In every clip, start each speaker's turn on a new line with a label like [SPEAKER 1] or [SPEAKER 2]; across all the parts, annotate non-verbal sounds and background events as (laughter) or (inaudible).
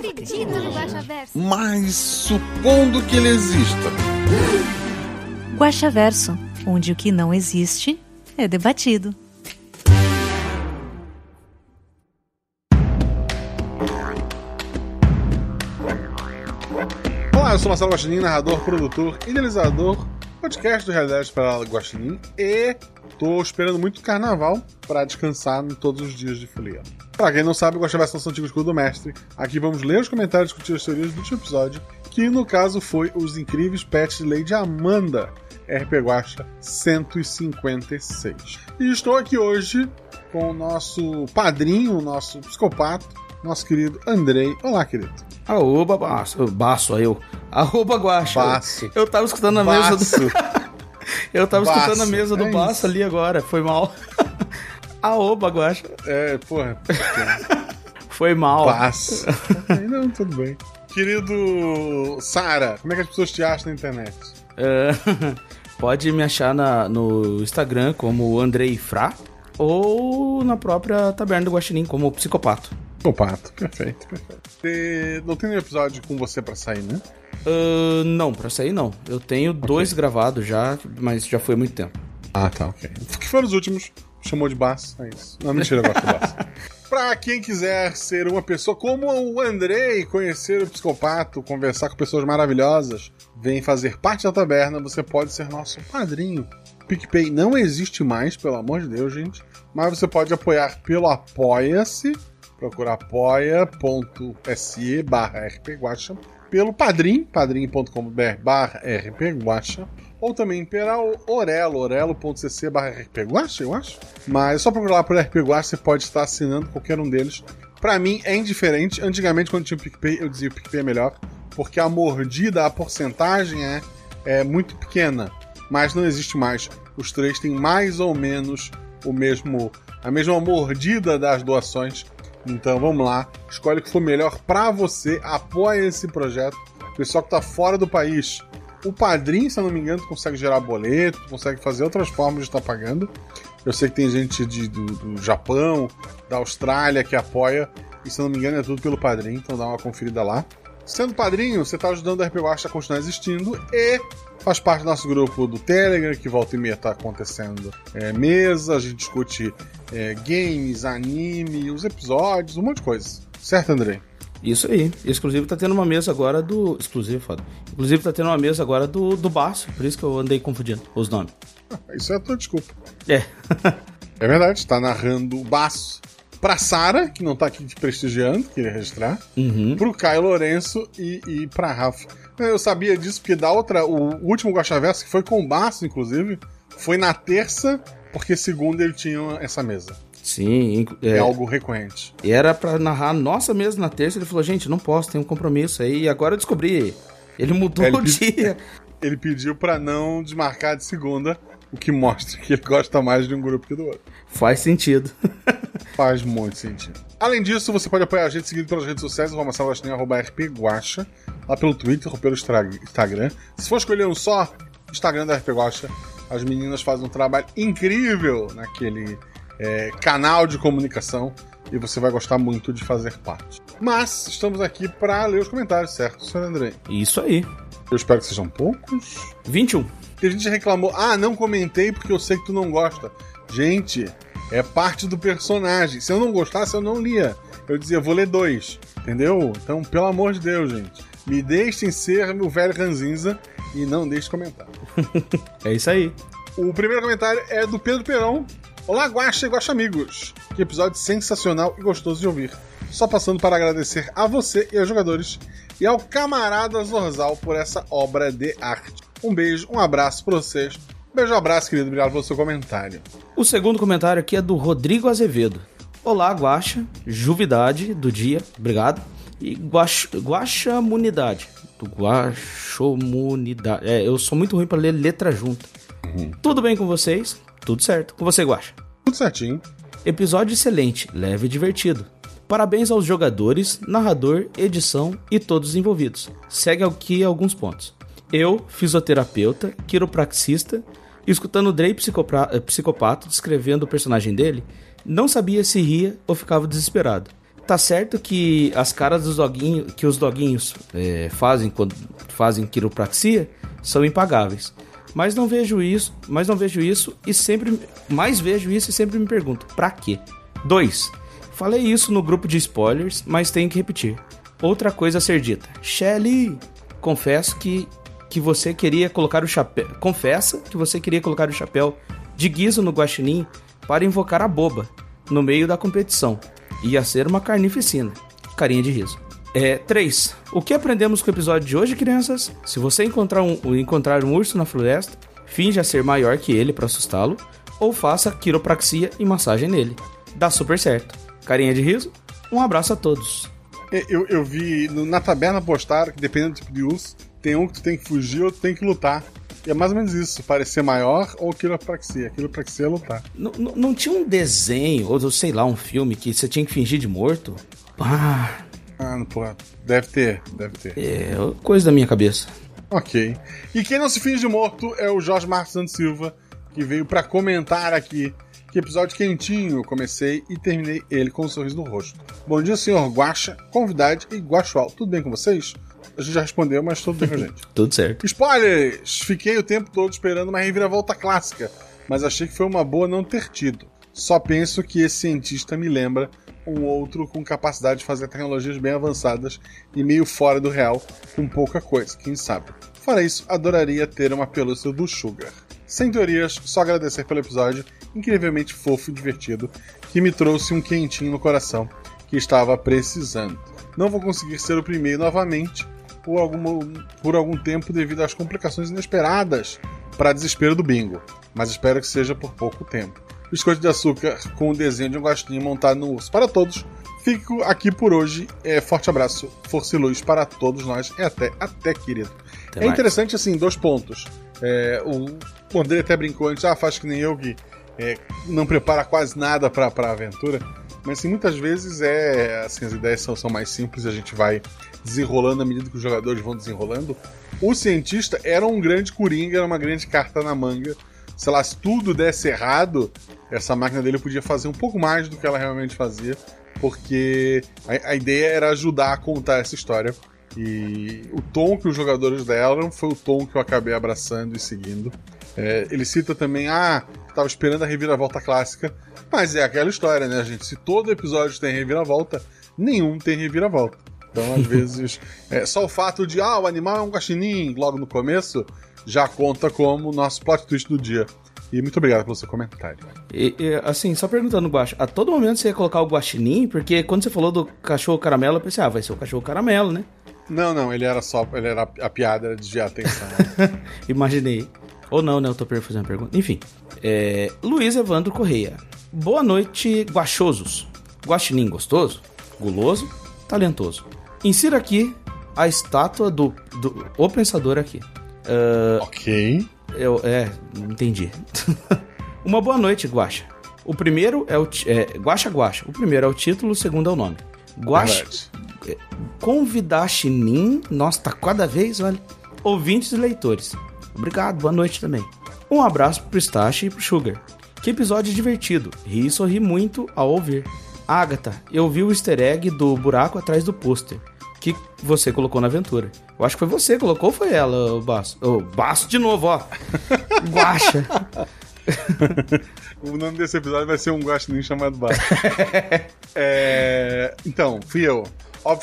[SPEAKER 1] acredito no Guaxaverso.
[SPEAKER 2] Mas supondo que ele exista.
[SPEAKER 3] Guaxaverso, onde o que não existe é debatido.
[SPEAKER 4] Olá, eu sou Marcelo Guaxinim, narrador, produtor, idealizador, podcast do Realidade para Guaxinim e tô esperando muito o carnaval para descansar em todos os dias de folia. Pra quem não sabe, o Guaxaverso é nosso antigo escudo do mestre. Aqui vamos ler os comentários e discutir as teorias do último episódio, que no caso foi os incríveis pets de Lady Amanda, RP Guaxa 156. E estou aqui hoje com o nosso padrinho, o nosso psicopata, nosso querido Andrei. Olá, querido.
[SPEAKER 5] Aoba, baço. Baço, aí eu. Arroba guacha.
[SPEAKER 4] Baço.
[SPEAKER 5] Eu tava escutando a mesa
[SPEAKER 4] Baço.
[SPEAKER 5] do... (laughs) Eu tava
[SPEAKER 4] Baço.
[SPEAKER 5] escutando a mesa do
[SPEAKER 4] É
[SPEAKER 5] baço
[SPEAKER 4] isso.
[SPEAKER 5] ali agora. Foi mal. (laughs) Aoba, guacha.
[SPEAKER 4] É, porra.
[SPEAKER 5] Foi mal.
[SPEAKER 4] Ok, (laughs) Não, tudo bem. Querido Sara, como é que as pessoas te acham na internet?
[SPEAKER 5] É, Pode me achar na- no Instagram como Andrei Fra ou na própria Taberna do Guaxinim como Psicopato.
[SPEAKER 4] O pato, perfeito, perfeito. E não tem nenhum episódio com você pra sair, né?
[SPEAKER 5] Ah, não, pra sair não. Eu tenho dois gravados já, mas já foi há muito tempo.
[SPEAKER 4] Ah, tá, ok. Que foram os últimos. Chamou de baço, é isso. Não, mentira, eu gosto do baço. (laughs) Pra quem quiser ser uma pessoa como o Andrei, conhecer o psicopato, conversar com pessoas maravilhosas, vem fazer parte da taberna, você pode ser nosso padrinho. PicPay não existe mais, pelo amor de Deus, gente. Mas você pode apoiar pelo Apoia-se, procura apoia.se barra rpguacha, pelo Padrim, padrim.com.br barra rpguacha, ou também pela Orelo, orelo.cc barra rpguacha, eu acho. Mas é só procurar lá por rpguacha, você pode estar assinando qualquer um deles. Pra mim é indiferente. Antigamente, quando tinha o PicPay, eu dizia o PicPay é melhor, porque a mordida, a porcentagem é, é muito pequena. Mas não existe mais. Os três têm mais ou menos o mesmo a mesma mordida das doações. Então vamos lá, escolhe o que for melhor pra você, apoia esse projeto. Pessoal que tá fora do país, o padrinho, se eu não me engano, consegue gerar boleto, consegue fazer outras formas de estar pagando. Eu sei que tem gente de- do, do Japão, da Austrália que apoia, e se eu não me engano é tudo pelo padrinho, então dá uma conferida lá. Sendo padrinho, você está ajudando a RP Watch a continuar existindo e faz parte do nosso grupo do Telegram, que volta e meia está acontecendo é, mesa, a gente discute é, games, anime, os episódios, um monte de coisa. Certo, Andrei?
[SPEAKER 5] Isso aí. Exclusivo tá tendo uma mesa agora do. Exclusivo, foda. Inclusive tá tendo uma mesa agora do, do baço, por isso que eu andei confundindo os nomes. (laughs)
[SPEAKER 4] Isso é a tua desculpa.
[SPEAKER 5] É. (laughs)
[SPEAKER 4] É verdade, está narrando o baço pra Sara, que não tá aqui te prestigiando, queria registrar,
[SPEAKER 5] Uhum.
[SPEAKER 4] pro Caio Lourenço e, e pra Rafa. Eu sabia disso porque da outra, o último Guaxaverso, que foi com o Baço, inclusive, foi na terça, porque segunda ele tinha essa mesa.
[SPEAKER 5] Sim,
[SPEAKER 4] É,
[SPEAKER 5] é,
[SPEAKER 4] algo recorrente.
[SPEAKER 5] e era pra narrar nossa mesa na terça. Ele falou: gente, não posso, tem um compromisso aí. E agora eu descobri. Ele mudou
[SPEAKER 4] ele
[SPEAKER 5] o
[SPEAKER 4] pedi-
[SPEAKER 5] dia. (laughs)
[SPEAKER 4] Ele pediu pra não desmarcar de segunda, o que mostra que ele gosta mais de um grupo que do outro.
[SPEAKER 5] Faz sentido. (laughs)
[SPEAKER 4] Faz muito sentido. Além disso, você pode apoiar a gente seguindo pelas redes sociais, arroba Guaxinim, arroba rpguacha, lá pelo Twitter ou pelo Instagram. Se for escolher um só, Instagram da RP Guacha, as meninas fazem um trabalho incrível naquele é, canal de comunicação e você vai gostar muito de fazer parte. Mas estamos aqui para ler os comentários, certo, senhor André?
[SPEAKER 5] Isso aí.
[SPEAKER 4] Eu espero que sejam poucos.
[SPEAKER 5] 21.
[SPEAKER 4] Tem gente reclamou, ah, não comentei porque eu sei que tu não gosta. Gente, é parte do personagem. Se eu não gostasse, eu não lia. Eu dizia, vou ler dois. Entendeu? Então, pelo amor de Deus, gente. Me deixem ser meu velho ranzinza e não deixe comentar. (laughs)
[SPEAKER 5] É isso aí.
[SPEAKER 4] O primeiro comentário é do Pedro Perão. Olá, Guaxa e Guaxa Amigos. Que episódio sensacional e gostoso de ouvir. Só passando para agradecer a você e aos jogadores e ao camarada Zorzal por essa obra de arte. Um beijo, um abraço para vocês. Beijo, abraço, querido. Obrigado pelo seu comentário.
[SPEAKER 5] O segundo comentário aqui é do Rodrigo Azevedo. Olá, Guaxa, juvidade do dia, obrigado. e guax, guaxamunidade. Do guaxomunidade. É, eu sou muito ruim pra ler letra junta. Tudo bem com vocês? Tudo certo. Com você, Guaxa?
[SPEAKER 4] Tudo certinho.
[SPEAKER 5] Episódio excelente, leve e divertido. Parabéns aos jogadores, narrador, edição e todos os envolvidos. Segue aqui alguns pontos. Eu, fisioterapeuta, quiropraxista, escutando o psicopra- eh, psicopata descrevendo o personagem dele, não sabia se ria ou ficava desesperado. Tá certo que as caras dos doguinhos que os doguinhos eh, fazem quando fazem quiropraxia são impagáveis. Mas não vejo isso, mas não vejo isso e sempre mais vejo isso e sempre me pergunto, pra quê? 2. Falei isso no grupo de spoilers, mas tenho que repetir. Outra coisa a ser dita. Shelly, confesso que que você queria colocar o chapéu, confessa que você queria colocar o chapéu de guiso no guaxinim para invocar a boba no meio da competição. Ia ser uma carnificina. Carinha de riso. É, 3. O que aprendemos com o episódio de hoje, crianças? Se você encontrar um, encontrar um urso na floresta, finja ser maior que ele para assustá-lo, ou faça quiropraxia e massagem nele. Dá super certo. Carinha de riso? Um abraço a todos.
[SPEAKER 4] É, Eu, eu vi na taberna postaram que dependendo do tipo de urso, tem um que tu tem que fugir, outro tem que lutar. E é mais ou menos isso, parecer maior ou quiropraxia. Quiropraxia é lutar.
[SPEAKER 5] Não, não- não tinha um desenho, ou sei lá, um filme que você tinha que fingir de morto? Ah,
[SPEAKER 4] Ah, não, porra. Deve ter, deve ter.
[SPEAKER 5] é coisa da minha cabeça.
[SPEAKER 4] Ok. E quem não se finge de morto é o Jorge Marcos Santos Silva, que veio pra comentar aqui. Que episódio quentinho eu comecei e terminei ele com um sorriso no rosto. Bom dia, senhor Guaxa, convidade e Guaxual. Tudo bem com vocês? A gente já respondeu, mas tudo bem com a gente. (laughs)
[SPEAKER 5] Tudo certo.
[SPEAKER 4] Spoilers! Fiquei o tempo todo esperando uma reviravolta clássica, mas achei que foi uma boa não ter tido. Só penso que esse cientista me lembra um outro com capacidade de fazer tecnologias bem avançadas e meio fora do real, com pouca coisa, quem sabe. Fora isso, adoraria ter uma pelúcia do Sugar. Sem teorias, só agradecer pelo episódio incrivelmente fofo e divertido, que me trouxe um quentinho no coração que estava precisando. Não vou conseguir ser o primeiro novamente, por algum, por algum tempo devido às complicações inesperadas para desespero do bingo, mas espero que seja por pouco tempo. Biscoito de açúcar com o desenho de um gostinho montado no urso para todos. Fico aqui por hoje. É, forte abraço, força e luz para todos nós. E até, até, querido.
[SPEAKER 5] Até
[SPEAKER 4] é
[SPEAKER 5] mais.
[SPEAKER 4] interessante, assim, dois pontos. É, o, o André até brincou antes, ah, faz que nem eu que é, não prepara quase nada para a aventura. Mas assim, muitas vezes é assim, as ideias são, são mais simples e a gente vai desenrolando à medida que os jogadores vão desenrolando. O cientista era um grande coringa, era uma grande carta na manga. Sei lá, se tudo desse errado, essa máquina dele podia fazer um pouco mais do que ela realmente fazia, porque a, a ideia era ajudar a contar essa história. E o tom que os jogadores deram foi o tom que eu acabei abraçando e seguindo. É, ele cita também, ah, tava esperando a reviravolta clássica. Mas é aquela história, né, gente? Se todo episódio tem reviravolta, nenhum tem reviravolta. Então, às vezes, é, só o fato de, ah, o animal é um guaxinim logo no começo, já conta como nosso plot twist do dia. E muito obrigado pelo seu comentário.
[SPEAKER 5] E, e, assim, só perguntando, Guaxa, a todo momento você ia colocar o guaxinim, porque quando você falou do cachorro caramelo, eu pensei, ah, vai ser o cachorro caramelo, né?
[SPEAKER 4] Não, não, ele era só. Ele era a piada era desviar a atenção. (laughs)
[SPEAKER 5] Imaginei. Ou não, né? Eu tô fazendo uma pergunta. Enfim. É, Luiz Evandro Correia. Boa noite, guachosos. Guaxinim gostoso, guloso, talentoso. Insira aqui a estátua do, do o pensador aqui. Ah,
[SPEAKER 4] ok.
[SPEAKER 5] Eu, é, entendi. (laughs) Uma boa noite, Guaxa. O primeiro é o. É, Guaxa Guaxa. O primeiro é o título, o segundo é o nome. Guaxa.
[SPEAKER 4] Verdade.
[SPEAKER 5] Convidar Chinin. Nossa, tá cada vez, olha. Ouvintes e leitores. Obrigado, boa noite também. Um abraço pro Pistache e pro Sugar. Que episódio divertido. Ri e sorri muito ao ouvir. Agatha, eu vi o easter egg do buraco atrás do pôster. Que você colocou na aventura. Eu acho que foi você que colocou ou foi ela, o Baço? Ô, Baço de novo, ó. (laughs) Guaxa.
[SPEAKER 4] O nome desse episódio vai ser um guaxinim chamado Bar. É, Então, fui eu.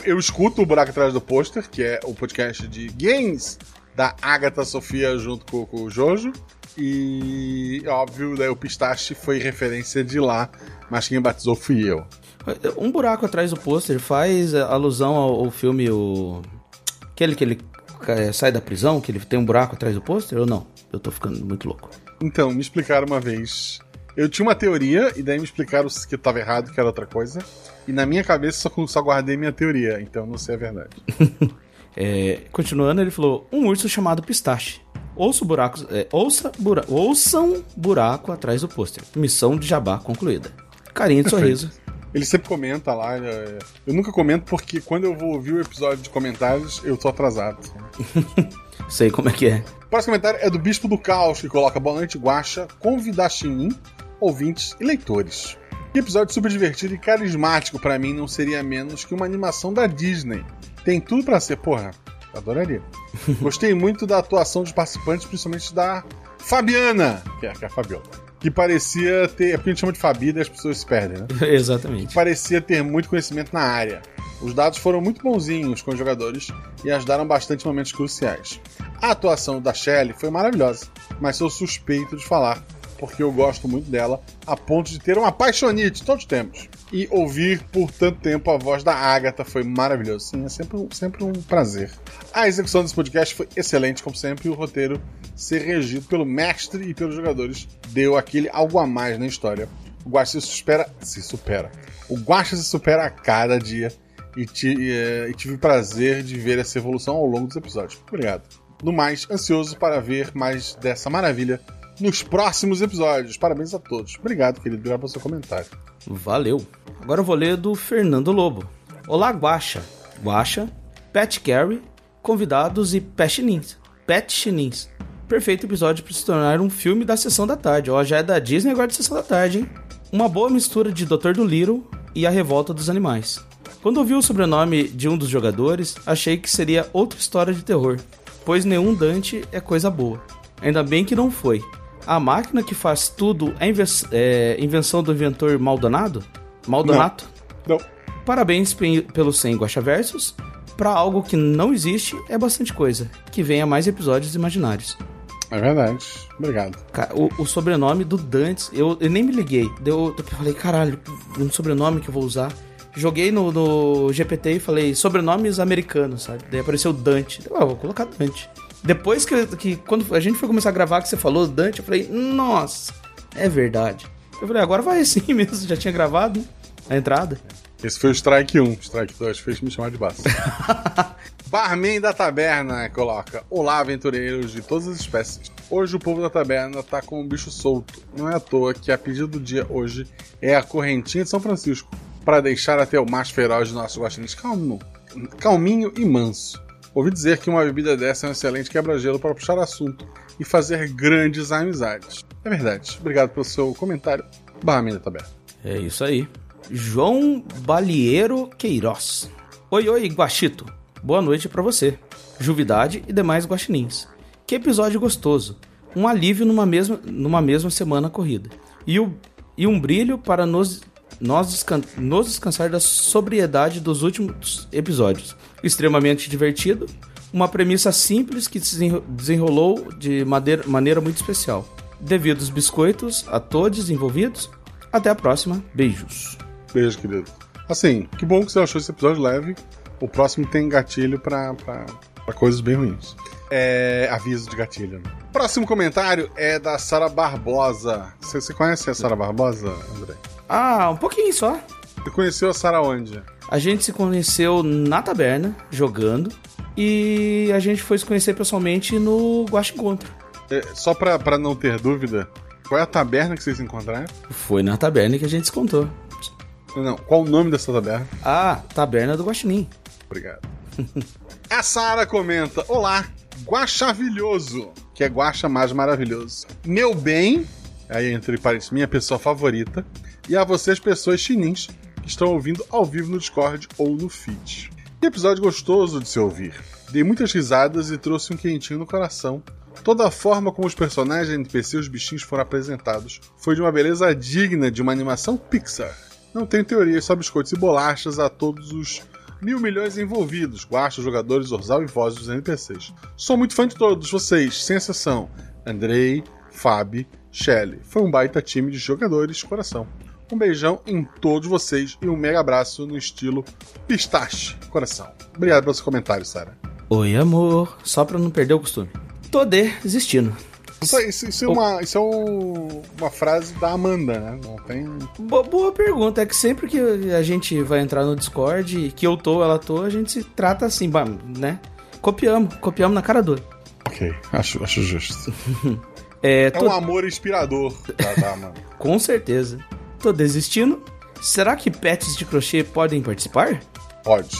[SPEAKER 4] Eu escuto o Buraco Atrás do Pôster, que é o podcast de games da Agatha Sofia junto com, com o Jojo. E, óbvio, daí o Pistache foi referência de lá, mas quem batizou fui eu.
[SPEAKER 5] Um buraco atrás do pôster faz alusão ao, ao filme o aquele que ele é, sai da prisão, que ele tem um buraco atrás do pôster ou não? Eu tô ficando muito louco.
[SPEAKER 4] Então, me explicaram uma vez Eu tinha uma teoria, e daí me explicaram que eu tava errado, que era outra coisa. E na minha cabeça só, só guardei minha teoria, então não sei a verdade. (laughs)
[SPEAKER 5] É, continuando, ele falou: um urso chamado Pistache. Ouça buracos, é, ouça bura, ouçam buraco atrás do pôster. Missão de jabá concluída. Carinha de sorriso.
[SPEAKER 4] Ele sempre comenta lá. é, Eu nunca comento porque quando eu vou ouvir o episódio de comentários, eu tô atrasado. (laughs)
[SPEAKER 5] Sei como é que é.
[SPEAKER 4] O próximo comentário é do Bispo do Caos, que coloca Boa noite, Guaxa, convidar Chinim, ouvintes e leitores. Que episódio super divertido e carismático pra mim não seria menos que uma animação da Disney. Tem tudo pra ser, porra. Adoraria. Gostei muito da atuação dos participantes, principalmente da Fabiana, que é, que é a Fabiola. Que parecia ter. É porque a gente chama de Fabi e as pessoas se perdem, né? (laughs)
[SPEAKER 5] Exatamente.
[SPEAKER 4] parecia ter muito conhecimento na área. Os dados foram muito bonzinhos com os jogadores e ajudaram bastante em momentos cruciais. A atuação da Shelley foi maravilhosa, mas sou suspeito de falar, porque eu gosto muito dela, a ponto de ter uma apaixonite, todos temos. E ouvir por tanto tempo a voz da Agatha foi maravilhoso. Sim, é sempre, um- sempre um prazer. A execução desse podcast foi excelente, como sempre, e o roteiro ser regido pelo mestre e pelos jogadores deu aquele algo a mais na história. O Guaxa se supera. Se supera. O Guaxa se supera a cada dia e, e, eh, e tive o prazer de ver essa evolução ao longo dos episódios. Obrigado. No mais, ansioso para ver mais dessa maravilha nos próximos episódios. Parabéns a todos. Obrigado, querido. Obrigado pelo seu comentário.
[SPEAKER 5] Valeu. Agora eu vou ler do Fernando Lobo. Olá, Guaxa. Guaxa, Pet Carry, convidados e Pet Chinins. Pet Chinins. Perfeito episódio para se tornar um filme da sessão da tarde. Ó, já é da Disney agora de sessão da tarde, hein? Uma boa mistura de Dr. Dolittle e a revolta dos animais. Quando ouvi o sobrenome de um dos jogadores, achei que seria outra história de terror, pois nenhum Dante é coisa boa. Ainda bem que não foi. A máquina que faz tudo é, inven- é invenção do inventor Maldonado? Maldonato?
[SPEAKER 4] Não.
[SPEAKER 5] Parabéns pe- pelo 100 Guaxaversos. Pra algo que não existe, é bastante coisa. Que venha mais episódios imaginários.
[SPEAKER 4] É verdade. Obrigado.
[SPEAKER 5] O, o sobrenome do Dantes, eu, eu nem me liguei. Deu, eu falei, caralho, um sobrenome que eu vou usar. Joguei no, no GPT e falei, sobrenomes americanos, sabe? Daí apareceu Dante. Eu, ah, vou colocar Dante. Depois que, que quando a gente foi começar a gravar, que você falou Dante, eu falei, nossa, é verdade. Eu falei, agora vai assim (laughs) mesmo, já tinha gravado a entrada.
[SPEAKER 4] Esse foi o Strike 1. Strike 2 fez me chamar de baço. (laughs) Barman da Taberna coloca: Olá, aventureiros de todas as espécies. Hoje o povo da taberna tá com um bicho solto. Não é à toa que a pedido do dia hoje é a correntinha de São Francisco. Para deixar até o mais feroz de nossos guaxinins calmo, calminho e manso. Ouvi dizer que uma bebida dessa é um excelente quebra-gelo para puxar assunto e fazer grandes amizades. É verdade. Obrigado pelo seu comentário, Barman da Taberna.
[SPEAKER 5] É isso aí. João Balieiro Queiroz. Oi, oi, Guaxito. Boa noite pra você. Juvidade e demais guaxinins. Que episódio gostoso. Um alívio numa mesma, numa mesma semana corrida. E, o, e um brilho para nos, nós descan- nos descansar da sobriedade dos últimos episódios. Extremamente divertido. Uma premissa simples que se desenro- desenrolou de maneira muito especial. Devidos biscoitos a todos envolvidos. Até a próxima. Beijos.
[SPEAKER 4] Beijo, querido. Assim, que bom que você achou esse episódio leve. O próximo tem gatilho pra coisas bem ruins. É. Aviso de gatilho. né? Próximo comentário é da Sara Barbosa. Você, você conhece a Sara Barbosa, André?
[SPEAKER 5] Ah, um pouquinho só.
[SPEAKER 4] Você conheceu a Sara onde?
[SPEAKER 5] A gente se conheceu na taberna, jogando. E a gente foi se conhecer pessoalmente no Guax Encontro.
[SPEAKER 4] É, só pra, pra não ter dúvida, qual é a taberna que vocês encontraram?
[SPEAKER 5] Foi na taberna que a gente se contou.
[SPEAKER 4] Não, qual o nome dessa taberna?
[SPEAKER 5] Ah, taberna do Guaxinim.
[SPEAKER 4] Obrigado. (laughs) A Sara comenta: Olá, Guaxavilhoso, que é Guaxa mais maravilhoso. Meu bem, aí entre parênteses, minha pessoa favorita, e a vocês, pessoas chinins, que estão ouvindo ao vivo no Discord ou no feed. Que episódio gostoso de se ouvir. Dei muitas risadas e trouxe um quentinho no coração. Toda a forma como os personagens, NPC e os bichinhos foram apresentados foi de uma beleza digna de uma animação Pixar. Não tenho teorias, só biscoitos e bolachas a todos os mil milhões envolvidos, guachos, jogadores, Orzal e vozes dos NPCs. Sou muito fã de todos vocês, sem exceção. Andrei, Fabi, Shelly. Foi um baita time de jogadores, coração. Um beijão em todos vocês e um mega abraço no estilo pistache, coração. Obrigado pelo seu comentário, Sara.
[SPEAKER 5] Oi, amor. Só pra não perder o costume. Tô desistindo.
[SPEAKER 4] Isso, isso- isso é, uma, isso é o- uma frase da Amanda, né? Não tem.
[SPEAKER 5] Bo- boa pergunta. É que sempre que a gente vai entrar no Discord, que eu tô, ela tô, a gente se trata assim, né? Copiamos, copiamos na cara dura.
[SPEAKER 4] Ok, acho, acho justo. (laughs)
[SPEAKER 5] É,
[SPEAKER 4] É
[SPEAKER 5] tô-
[SPEAKER 4] um amor inspirador da, da Amanda. (laughs)
[SPEAKER 5] Com certeza. Tô desistindo. Será que pets de crochê podem participar?
[SPEAKER 4] Pode.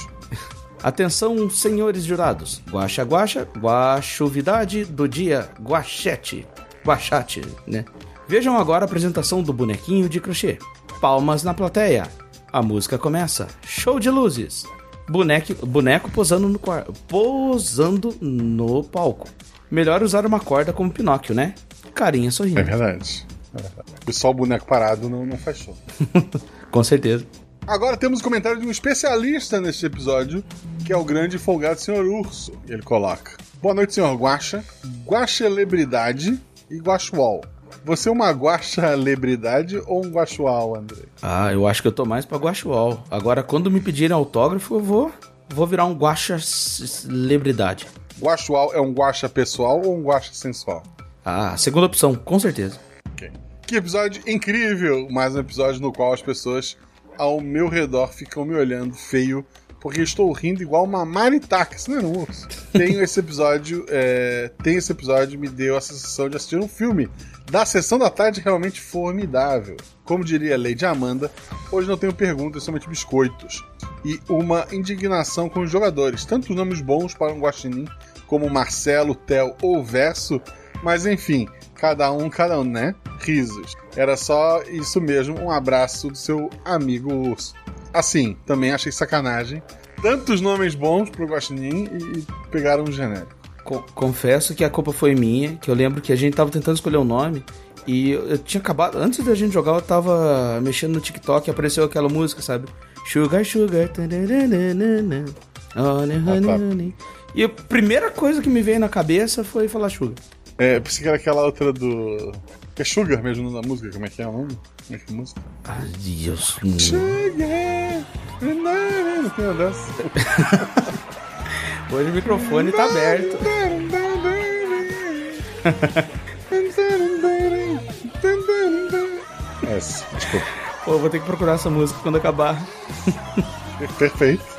[SPEAKER 5] Atenção, senhores jurados. Guaxa, guaxa, guachuvidade do dia, guachete. Guachate, né? Vejam agora a apresentação do bonequinho de crochê. Palmas na plateia. A música começa. Show de luzes. Boneco, boneco posando no posando no palco. Melhor usar uma corda como Pinóquio, né? Carinha sorrindo.
[SPEAKER 4] É verdade. É verdade. E só o boneco parado não, não faz show. (laughs)
[SPEAKER 5] Com certeza.
[SPEAKER 4] Agora temos o comentário de um especialista neste episódio, que é o grande folgado Sr. Urso. E ele coloca: Boa noite, Sr. Guaxa, Guaxelebridade e Guaxual. Você é uma guaxalebridade ou um guaxual, André?
[SPEAKER 5] Ah, eu acho que eu tô mais pra guaxual. Agora, quando me pedirem autógrafo, eu vou, vou virar um guaxa celebridade.
[SPEAKER 4] Guaxual é um guaxa pessoal ou um guaxa sensual?
[SPEAKER 5] Ah, segunda opção, com certeza.
[SPEAKER 4] Ok. Que episódio incrível! Mais um episódio no qual as pessoas ao meu redor ficam me olhando feio porque estou rindo igual uma maritaca. Não é um urso. Tenho esse episódio, é, tem esse episódio me deu a sensação de assistir um filme da sessão da tarde realmente formidável. Como diria Lady Amanda, hoje não tenho perguntas, somente biscoitos. E uma indignação com os jogadores, tanto nomes bons para um guaxinim como Marcelo, Theo ou Verso, mas enfim, cada um, cada um, né? Risos. Era só isso mesmo, um abraço do seu amigo urso. Assim, também achei sacanagem. Tantos nomes bons pro Guaxinim e, e pegaram um genérico.
[SPEAKER 5] Co- confesso que a culpa foi minha, que eu lembro que a gente tava tentando escolher um nome e eu, tinha acabado, antes da gente jogar, eu tava mexendo no TikTok e apareceu aquela música, sabe? Sugar, sugar, tananana, honey, honey, honey. E a primeira coisa que me veio na cabeça foi falar sugar.
[SPEAKER 4] É, pensei que era aquela outra do. Que é Sugar mesmo na música, como é que é o nome? Como é que é a música?
[SPEAKER 5] Ai, Deus.
[SPEAKER 4] Sugar! Não tem uma dessa.
[SPEAKER 5] Hoje o microfone tá aberto.
[SPEAKER 4] Essa, (laughs) desculpa.
[SPEAKER 5] Pô, vou ter que procurar essa música quando acabar.
[SPEAKER 4] Perfeito.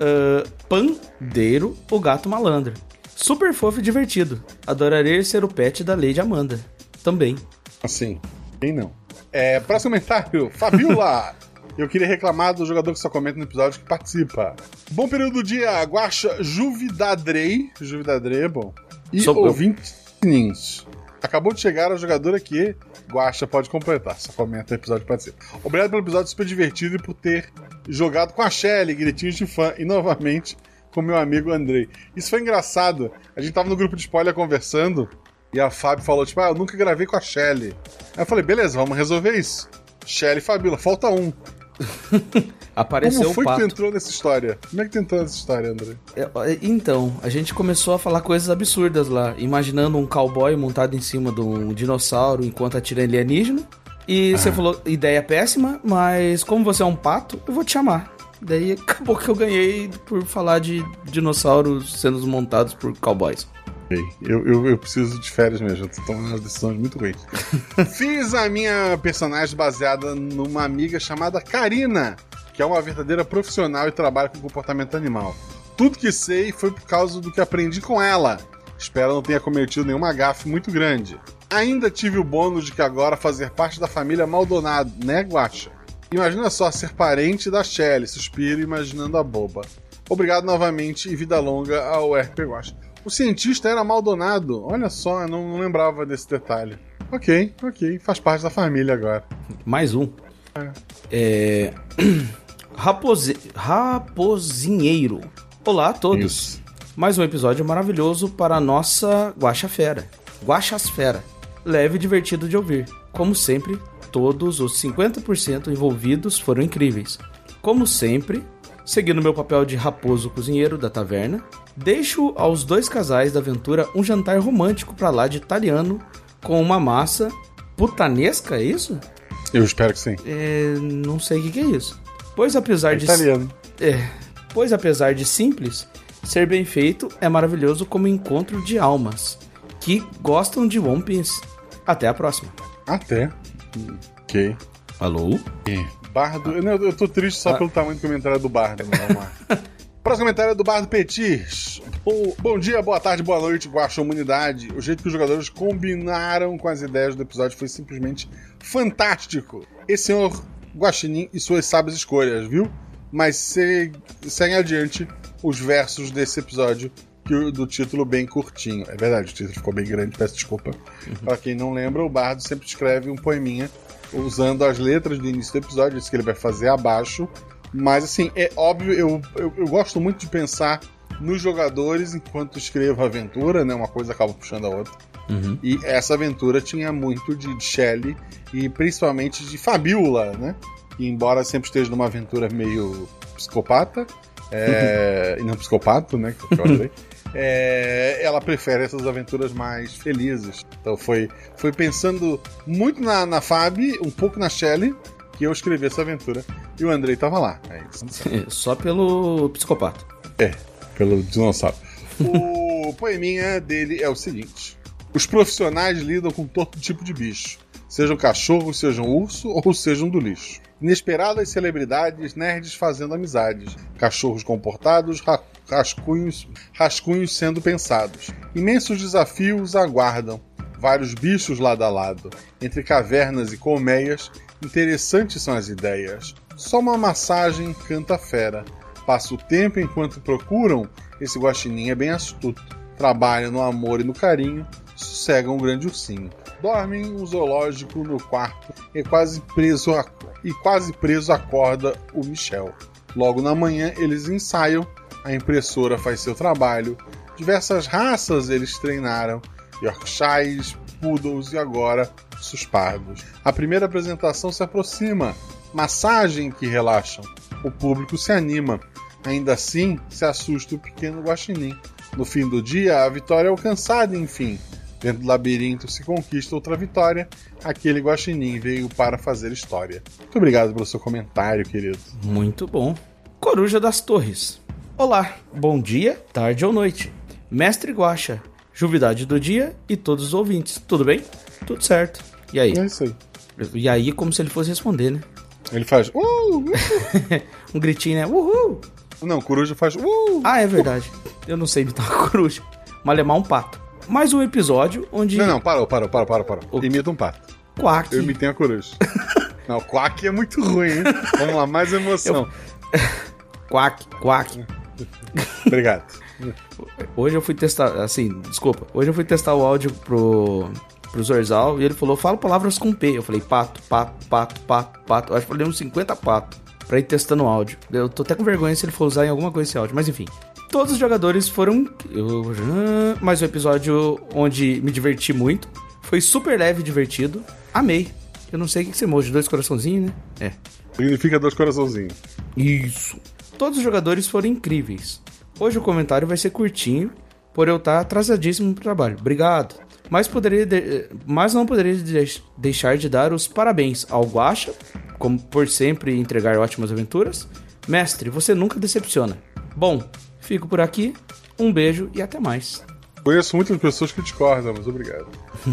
[SPEAKER 5] Ah, Pandeiro, o gato malandro. Super fofo e divertido. Adoraria ser o pet da Lady Amanda. Também.
[SPEAKER 4] Assim, quem não? É, próximo comentário, Fabiola. (laughs) Eu queria reclamar do jogador que só comenta no episódio que participa. Bom período do dia, Guaxa Juvidadrei. Juvidadrei é bom. E
[SPEAKER 5] Sou
[SPEAKER 4] ouvintes. Acabou de chegar a jogadora que Guaxa pode completar. Só comenta o episódio e participa. Obrigado pelo episódio super divertido e por ter jogado com a Shelly, gritinhos de fã. E novamente com meu amigo Andrei. Isso foi engraçado. A gente tava no grupo de spoiler conversando. E a Fábio falou, tipo, ah, eu nunca gravei com a Shelly. Aí eu falei, beleza, vamos resolver isso. Shelly e Fabiola, falta um. (laughs)
[SPEAKER 5] Apareceu
[SPEAKER 4] Como foi que tu entrou nessa história? Como é que tu entrou nessa história, André?
[SPEAKER 5] É, é, Então, a gente começou a falar coisas absurdas lá, imaginando um cowboy montado em cima de um dinossauro enquanto atira em alienígena. E
[SPEAKER 4] Ah.
[SPEAKER 5] você falou, ideia péssima, mas como você é um pato, eu vou te chamar. Daí acabou que eu ganhei por falar de dinossauros sendo montados por cowboys.
[SPEAKER 4] Eu, eu, eu preciso de férias mesmo, eu tô tomando umas decisões muito ruins. (laughs) Fiz a minha personagem baseada numa amiga chamada Karina, que é uma verdadeira profissional e trabalha com comportamento animal. Tudo que sei foi por causa do que aprendi com ela. Espero não tenha cometido nenhuma gafe muito grande. Ainda tive o bônus de que agora fazer parte da família Maldonado, né, Guacha? Imagina só ser parente da Shelly, suspiro imaginando a boba. Obrigado novamente e vida longa ao RP Guacha. O cientista era Maldonado, olha só, eu não, não lembrava desse detalhe. Ok, ok, faz parte da família agora.
[SPEAKER 5] Mais um. É. (clears throat) Rapose... Raposinheiro. Olá a todos.
[SPEAKER 4] Isso.
[SPEAKER 5] Mais um episódio maravilhoso para a nossa Guaxafera. Guaxasfera. Leve e divertido de ouvir. Como sempre, todos os 50% envolvidos foram incríveis. Como sempre, seguindo meu papel de raposo cozinheiro da taverna, deixo aos dois casais da aventura um jantar romântico para lá de italiano com uma massa putanesca, é isso?
[SPEAKER 4] Eu espero que sim.
[SPEAKER 5] É, não sei o que, que é isso. Pois apesar
[SPEAKER 4] É
[SPEAKER 5] de
[SPEAKER 4] italiano.
[SPEAKER 5] é, pois apesar de simples, Ser bem feito é maravilhoso como encontro de almas que gostam de One Piece. Até a próxima.
[SPEAKER 4] Até. Ok.
[SPEAKER 5] Alô?
[SPEAKER 4] Bardo. Eu, não, eu tô triste só
[SPEAKER 5] Ah.
[SPEAKER 4] pelo tamanho do comentário do Bardo. lá. (laughs) Próximo comentário é do Bardo Petis. Bom, bom dia, boa tarde, boa noite, Guaxa Humanidade. O jeito que os jogadores combinaram com as ideias do episódio foi simplesmente fantástico. Esse senhor Guaxinim e suas sábias escolhas, viu? Mas se, segue adiante os versos desse episódio que o- do título bem curtinho. É verdade, o título ficou bem grande, peço desculpa. Pra quem não lembra, o Bardo sempre escreve um poeminha usando as letras do início do episódio, isso que ele vai fazer abaixo. Mas assim, é óbvio, eu, eu, eu gosto muito de pensar nos jogadores enquanto escrevo a aventura, né? Uma coisa acaba puxando a outra.
[SPEAKER 5] Uhum.
[SPEAKER 4] E essa aventura tinha muito de Shelley e principalmente de Fabiola, né? E embora sempre esteja numa aventura meio psicopata, é, (laughs) e não psicopato, né? Que eu adorei, (laughs) é, ela prefere essas aventuras mais felizes. Então foi, foi pensando muito na, na Fabi, um pouco na Shelley, que eu escrevi essa aventura. E o Andrei tava lá. É isso. (laughs)
[SPEAKER 5] Só pelo psicopata.
[SPEAKER 4] É, pelo dinossauro. O (laughs) poeminha dele é o seguinte: Os profissionais lidam com todo tipo de bicho, sejam cachorros, sejam urso ou sejam do lixo. Inesperadas celebridades, nerds fazendo amizades, cachorros comportados, ra- rascunhos, rascunhos sendo pensados. Imensos desafios aguardam, vários bichos lado a lado. Entre cavernas e colmeias, interessantes são as ideias. Só uma massagem canta fera. Passa o tempo enquanto procuram, esse guaxinim é bem astuto. Trabalha no amor e no carinho, sossega um grande ursinho. Dorme em um zoológico no quarto e quase preso a, e quase preso acorda o Michel. Logo na manhã eles ensaiam, a impressora faz seu trabalho, diversas raças eles treinaram, Yorkshires, Poodles e agora Suspardos. A primeira apresentação se aproxima, massagem que relaxam. O público se anima. Ainda assim, se assusta o pequeno guaxinim. No fim do dia, a vitória é alcançada, enfim. Dentro do labirinto se conquista outra vitória. Aquele guaxinim veio para fazer história. Muito obrigado pelo seu comentário, querido.
[SPEAKER 5] Muito bom. Coruja das Torres. Olá, bom dia, tarde ou noite. Mestre Guaxa, juvidade do dia e todos os ouvintes. Tudo bem? Tudo certo. E aí?
[SPEAKER 4] É isso aí.
[SPEAKER 5] E aí, como se ele fosse responder, né?
[SPEAKER 4] Ele faz. Uh, uh. (laughs)
[SPEAKER 5] Um gritinho, né? Uhul!
[SPEAKER 4] Não, coruja faz. Uh.
[SPEAKER 5] Ah, é verdade. Eu não sei imitar uma (laughs) coruja. Malemar um pato. Mais um episódio onde.
[SPEAKER 4] Não, não, parou, parou, parou, parou, parou.
[SPEAKER 5] O?
[SPEAKER 4] Imita um pato.
[SPEAKER 5] Quack.
[SPEAKER 4] Eu imitei a coruja. (laughs) não, quack é muito ruim, hein? Vamos lá, mais emoção. (laughs)
[SPEAKER 5] Quack, quack. (laughs)
[SPEAKER 4] Obrigado.
[SPEAKER 5] Hoje eu fui testar, assim, desculpa. Hoje eu fui testar o áudio pro, pro Zorzal e ele falou, fala palavras com P. Eu falei, pato, pato, pato, pato, pato. Eu acho que eu falei uns 50 pato pra ir testando o áudio. Eu tô até com vergonha se ele for usar em alguma coisa esse áudio, mas enfim. Todos os jogadores foram. eu- Mais um episódio onde me diverti muito. Foi super leve e divertido. Amei. Eu não sei o que que você emoji, dois coraçãozinhos, né? É.
[SPEAKER 4] Significa dois coraçãozinhos.
[SPEAKER 5] Isso. Todos os jogadores foram incríveis. Hoje o comentário vai ser curtinho, por eu estar atrasadíssimo pro trabalho. Obrigado. Mas, poderia de- mas não poderia de- deixar de dar os parabéns ao Guacha, como por sempre entregar ótimas aventuras. Mestre, você nunca decepciona. Bom, fico por aqui. Um beijo e até mais.
[SPEAKER 4] Conheço muitas pessoas que discordam, mas obrigado.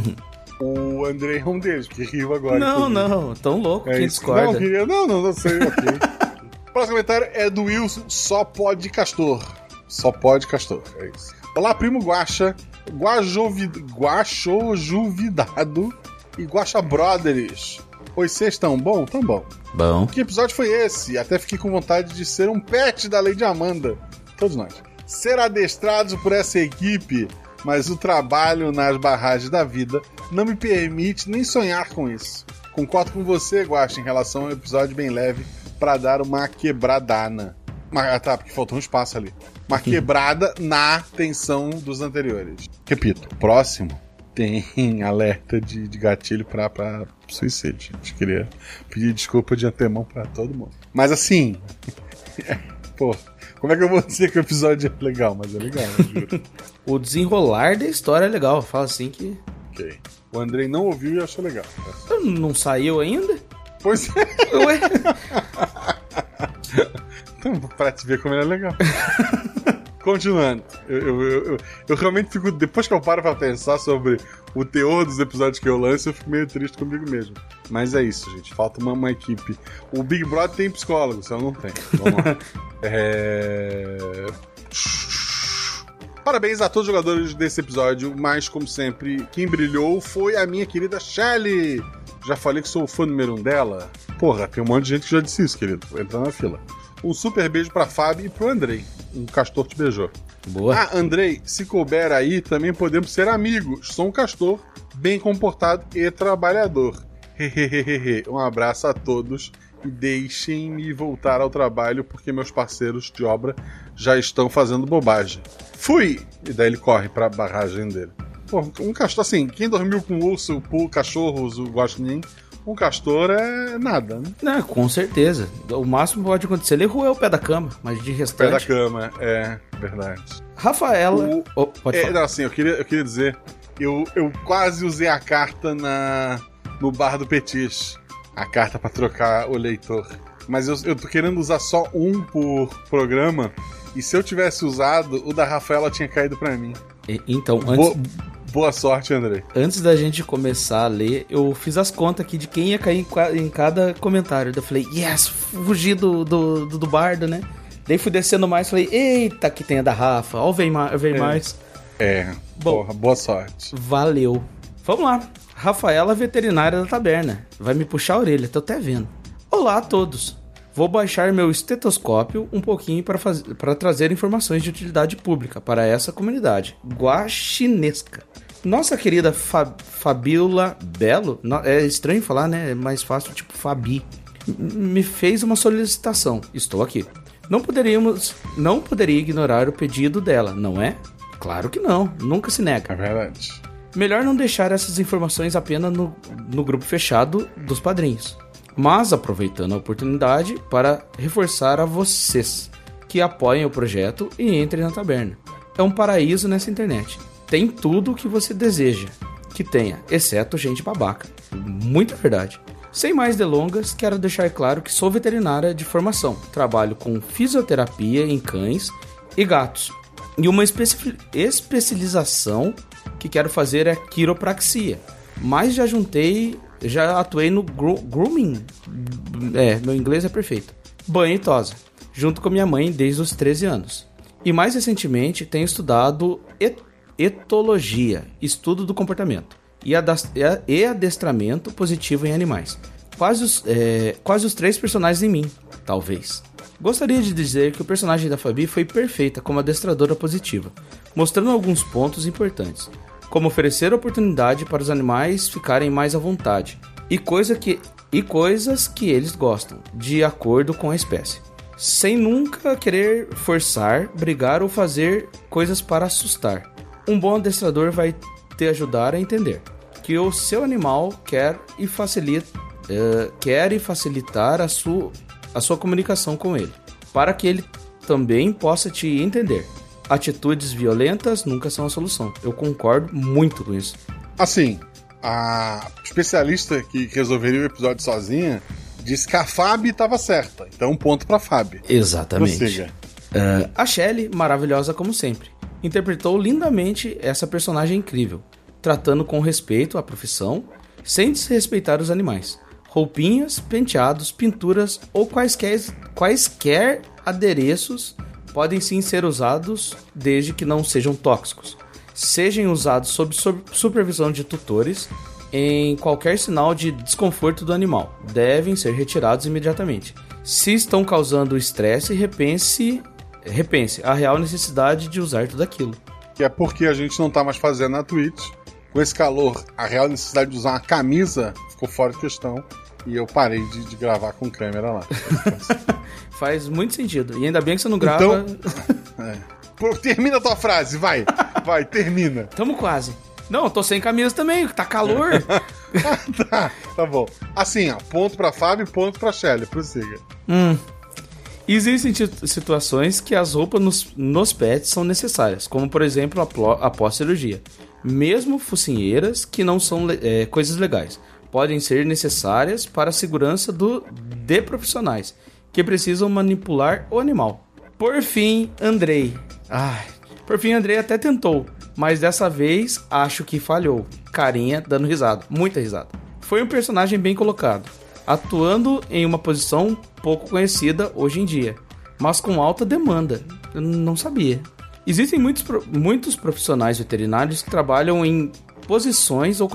[SPEAKER 4] (laughs) o Andrei é um deles, que riu agora.
[SPEAKER 5] Não,
[SPEAKER 4] inclusive.
[SPEAKER 5] não, tão louco
[SPEAKER 4] É
[SPEAKER 5] quem
[SPEAKER 4] isso.
[SPEAKER 5] discorda.
[SPEAKER 4] Não, queria... não, não, não sei, ok. (laughs) Próximo comentário é do Wilson, só pode castor. Só pode castor, é isso. Olá, primo Guaxa. Guaxojuvidado e Guaxa Brothers. Oi, vocês estão bom? Tão bom.
[SPEAKER 5] Bom.
[SPEAKER 4] Que episódio foi esse? Até fiquei com vontade de ser um pet da Lady Amanda. Todos nós. Ser adestrados por essa equipe, mas o trabalho nas barragens da vida não me permite nem sonhar com isso. Concordo com você, Guaxa, em relação ao episódio bem leve para dar uma quebradana. Mas, ah, tá, porque faltou um espaço ali. Uma quebrada na tensão dos anteriores. Repito, próximo tem (laughs) alerta de, de gatilho pra, pra suicídio. gente. Queria pedir desculpa de antemão pra todo mundo. Mas assim. (laughs) Pô, como é que eu vou dizer que o episódio é legal? Mas é legal, eu juro. (laughs)
[SPEAKER 5] O desenrolar da história é legal. Fala assim que.
[SPEAKER 4] ok. O Andrei não ouviu e achou legal.
[SPEAKER 5] Não saiu ainda?
[SPEAKER 4] Pois é.
[SPEAKER 5] Ué? (laughs)
[SPEAKER 4] Então, pra te ver como ele é legal. (laughs) Continuando. Eu, eu, eu, eu- realmente fico. Depois que eu paro pra pensar sobre o teor dos episódios que eu lanço, eu fico meio triste comigo mesmo. Mas é isso, gente. Falta uma, uma equipe. O Big Brother tem psicólogo, senão não tem. Vamos lá. (laughs) É... Parabéns a todos os jogadores desse episódio, mas como sempre, quem brilhou foi a minha querida Shelly. Já falei que sou o fã número um dela. Porra, tem um monte de gente que já disse isso, querido. Entra na fila. Um super beijo pra Fábio e pro Andrei. Um castor te beijou.
[SPEAKER 5] Boa.
[SPEAKER 4] Ah, Andrei, se couber aí, também podemos ser amigos. Sou um castor, bem comportado e trabalhador. Hehehehe. (laughs) um abraço a todos e deixem-me voltar ao trabalho porque meus parceiros de obra já estão fazendo bobagem. Fui! E daí ele corre pra barragem dele. Pô, um castor, assim, quem dormiu com urso, pu- cachorros, o guaxinim, um castor é nada, né?
[SPEAKER 5] Não, com certeza. O máximo que pode acontecer, ele roer o pé da cama, mas de
[SPEAKER 4] Pé da
[SPEAKER 5] restante.
[SPEAKER 4] cama, é verdade.
[SPEAKER 5] Rafaela.
[SPEAKER 4] O-
[SPEAKER 5] Oh, pode
[SPEAKER 4] É,
[SPEAKER 5] falar.
[SPEAKER 4] não, assim, eu queria, eu queria dizer, eu, eu quase usei a carta na no bar do Petis. A carta pra trocar o leitor. Mas eu, eu tô querendo usar só um por programa. E se eu tivesse usado, o da Rafaela tinha caído pra mim.
[SPEAKER 5] Então, antes,
[SPEAKER 4] Boa, boa sorte, Andrei.
[SPEAKER 5] antes da gente começar a ler, eu fiz as contas aqui de quem ia cair em, cada comentário. Eu falei, yes, fugi do, do, do, do bardo, né? Daí fui descendo mais, falei, eita, que tem a da Rafa, ó, vem, vem
[SPEAKER 4] É.
[SPEAKER 5] mais.
[SPEAKER 4] É,
[SPEAKER 5] Bom.
[SPEAKER 4] porra, boa sorte.
[SPEAKER 5] Valeu. Vamos lá. Rafaela, veterinária da taberna. Vai me puxar a orelha, tô até vendo. Olá a todos. Vou baixar meu estetoscópio um pouquinho para, faz... para trazer informações de utilidade pública para essa comunidade guaxinesca. Nossa querida Fa... Fabiola Belo, é estranho falar, né? É mais fácil, tipo Fabi, me fez uma solicitação. Estou aqui. Não poderíamos, não poderia ignorar o pedido dela, não é? Claro que não, nunca se nega.
[SPEAKER 4] É verdade.
[SPEAKER 5] Melhor não deixar essas informações apenas no, no grupo fechado dos padrinhos. Mas aproveitando a oportunidade para reforçar a vocês que apoiem o projeto e entrem na taberna. É um paraíso nessa internet. Tem tudo o que você deseja que tenha, exceto gente babaca. Muita verdade. Sem mais delongas, quero deixar claro que sou veterinária de formação. Trabalho com fisioterapia em cães e gatos. E uma especi- especialização que quero fazer é quiropraxia. Mas já juntei, já atuei no gro- grooming. É, meu inglês é perfeito. Banho e tosa, junto com minha mãe desde os 13 anos. E mais recentemente tenho estudado et- etologia, estudo do comportamento, e, adestramento positivo em animais. Quase os, é, quase os três personagens em mim, talvez. Gostaria de dizer que o personagem da Fabi foi perfeita como adestradora positiva, mostrando alguns pontos importantes, como oferecer oportunidade para os animais ficarem mais à vontade e, coisa que, e coisas que eles gostam, de acordo com a espécie, sem nunca querer forçar, brigar ou fazer coisas para assustar. Um bom adestrador vai te ajudar a entender que o seu animal quer e facilita, eh, quer e facilitar a sua, a sua comunicação com ele, para que ele também possa te entender. Atitudes violentas nunca são a solução. Eu concordo muito com isso.
[SPEAKER 4] Assim, a especialista que resolveria o episódio sozinha disse que a Fábio estava certa. Então, um ponto pra Fábio.
[SPEAKER 5] Exatamente.
[SPEAKER 4] Prossiga.
[SPEAKER 5] Ah, a Shelley, maravilhosa como sempre, interpretou lindamente essa personagem incrível, tratando com respeito à profissão, sem desrespeitar os animais. Roupinhas, penteados, pinturas ou quaisquer, quaisquer adereços podem sim ser usados desde que não sejam tóxicos. Sejam usados sob sob supervisão de tutores em qualquer sinal de desconforto do animal. Devem ser retirados imediatamente. Se estão causando estresse, repense, repense a real necessidade de usar tudo aquilo.
[SPEAKER 4] Que é porque a gente não tá mais fazendo na Twitch. Com esse calor, a real necessidade de usar uma camisa ficou fora de questão. E eu parei de, de gravar com câmera lá. (laughs)
[SPEAKER 5] Faz muito sentido. E ainda bem que você não grava. (laughs)
[SPEAKER 4] É. Pô, termina a tua frase, vai. Vai, termina.
[SPEAKER 5] Tamo quase. Não, eu tô sem camisa também, tá calor. (laughs)
[SPEAKER 4] tá, tá bom. Assim, ó, ponto pra Fábio e ponto pra Shelly. Prossiga.
[SPEAKER 5] Hum. Existem situ- situações que as roupas nos, nos pets são necessárias, como por exemplo após cirurgia. Mesmo focinheiras que não são é, coisas legais, podem ser necessárias para a segurança do, de profissionais que precisam manipular o animal. Por fim, Andrei. Ai, por fim, Andrei até tentou, mas dessa vez acho que falhou. Carinha dando risada, muita risada. Foi um personagem bem colocado, atuando em uma posição pouco conhecida hoje em dia, mas com alta demanda. Eu não sabia. Existem muitos, muitos profissionais veterinários que trabalham em posições ou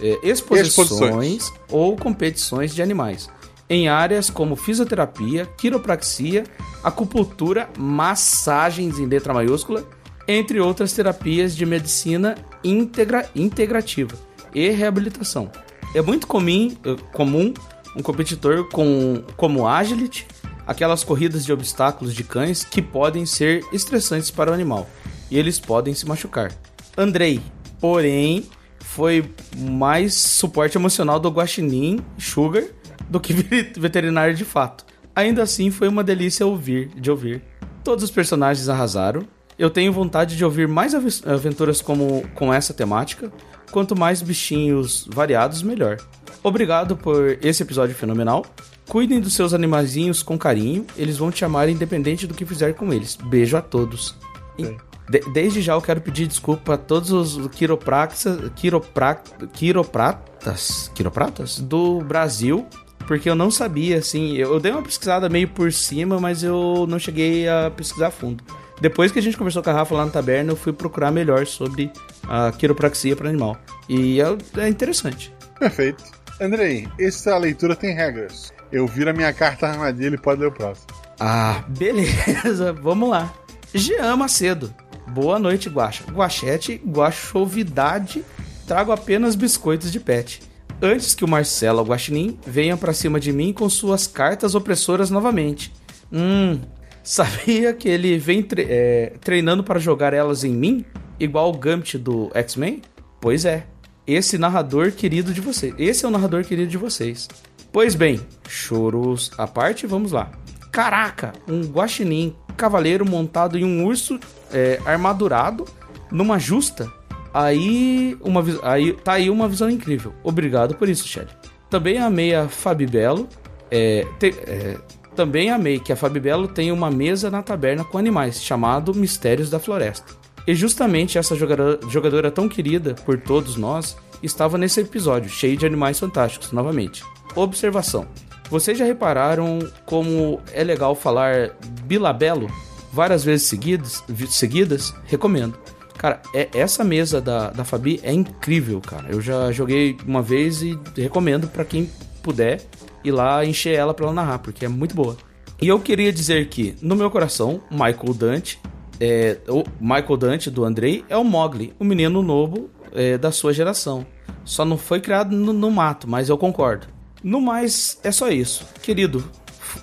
[SPEAKER 5] é, exposições,
[SPEAKER 4] Exposições.
[SPEAKER 5] ou competições de animais, em áreas como fisioterapia, quiropraxia, acupuntura, massagens em letra maiúscula, entre outras terapias de medicina integra- integrativa e reabilitação. É muito comum, eh, comum um competidor com, como agility, aquelas corridas de obstáculos de cães que podem ser estressantes para o animal e eles podem se machucar. Andrei, porém, foi mais suporte emocional do Guaxinim Sugar do que (laughs) veterinário de fato. Ainda assim, foi uma delícia ouvir, de ouvir. Todos os personagens arrasaram. Eu tenho vontade de ouvir mais aventuras como com essa temática. Quanto mais bichinhos variados, melhor. Obrigado por esse episódio fenomenal. Cuidem dos seus animaizinhos com carinho. Eles vão te amar independente do que fizer com eles. Beijo a todos. E de- desde já eu quero pedir desculpa a todos os quiropraxas, quiropra, quiropratas, quiropratas do Brasil, porque eu não sabia, assim, eu, eu dei uma pesquisada meio por cima, mas eu não cheguei a pesquisar a fundo. Depois que a gente conversou com a Rafa lá na taberna, eu fui procurar melhor sobre a quiropraxia para animal. E é, é interessante.
[SPEAKER 4] Perfeito. Andrei, essa leitura tem regras. Eu viro a minha carta armadilha e pode ler o próximo.
[SPEAKER 5] Ah, beleza, (laughs) vamos lá. Jean Macedo. Boa noite, Guaxa. Guachete, guachovidade, trago apenas biscoitos de pet. Antes que o Marcelo Guaxinim venha pra cima de mim com suas cartas opressoras novamente. Hum, (laughs) sabia que ele vem tre- é, treinando para jogar elas em mim? Igual o Gambit do X-Men? Pois é, esse narrador querido de vocês. Esse é o narrador querido de vocês. Pois bem, choros à parte, vamos lá. Caraca, um guaxinim cavaleiro montado em um urso é, armadurado numa justa. Aí, uma, aí tá aí uma visão incrível. Obrigado por isso, Shelly. Também amei a Fabi Belo. é, te- é, também amei que a Fabi Belo tem uma mesa na taberna com animais, chamado Mistérios da Floresta. E justamente essa jogadora, jogadora tão querida por todos nós estava nesse episódio, cheio de animais fantásticos, novamente. Observação. Vocês já repararam como é legal falar bilabelo várias vezes seguidas? seguidas? Recomendo. Cara, é, essa mesa da, da Fabi é incrível, cara. Eu já joguei uma vez e recomendo pra quem puder ir lá encher ela pra ela narrar, porque é muito boa. E eu queria dizer que, no meu coração, Michael Dante, é, o Michael Dante do Andrei, é o Mogli, o menino novo é, da sua geração. Só não foi criado no, no mato, mas eu concordo. No mais, é só isso. Querido,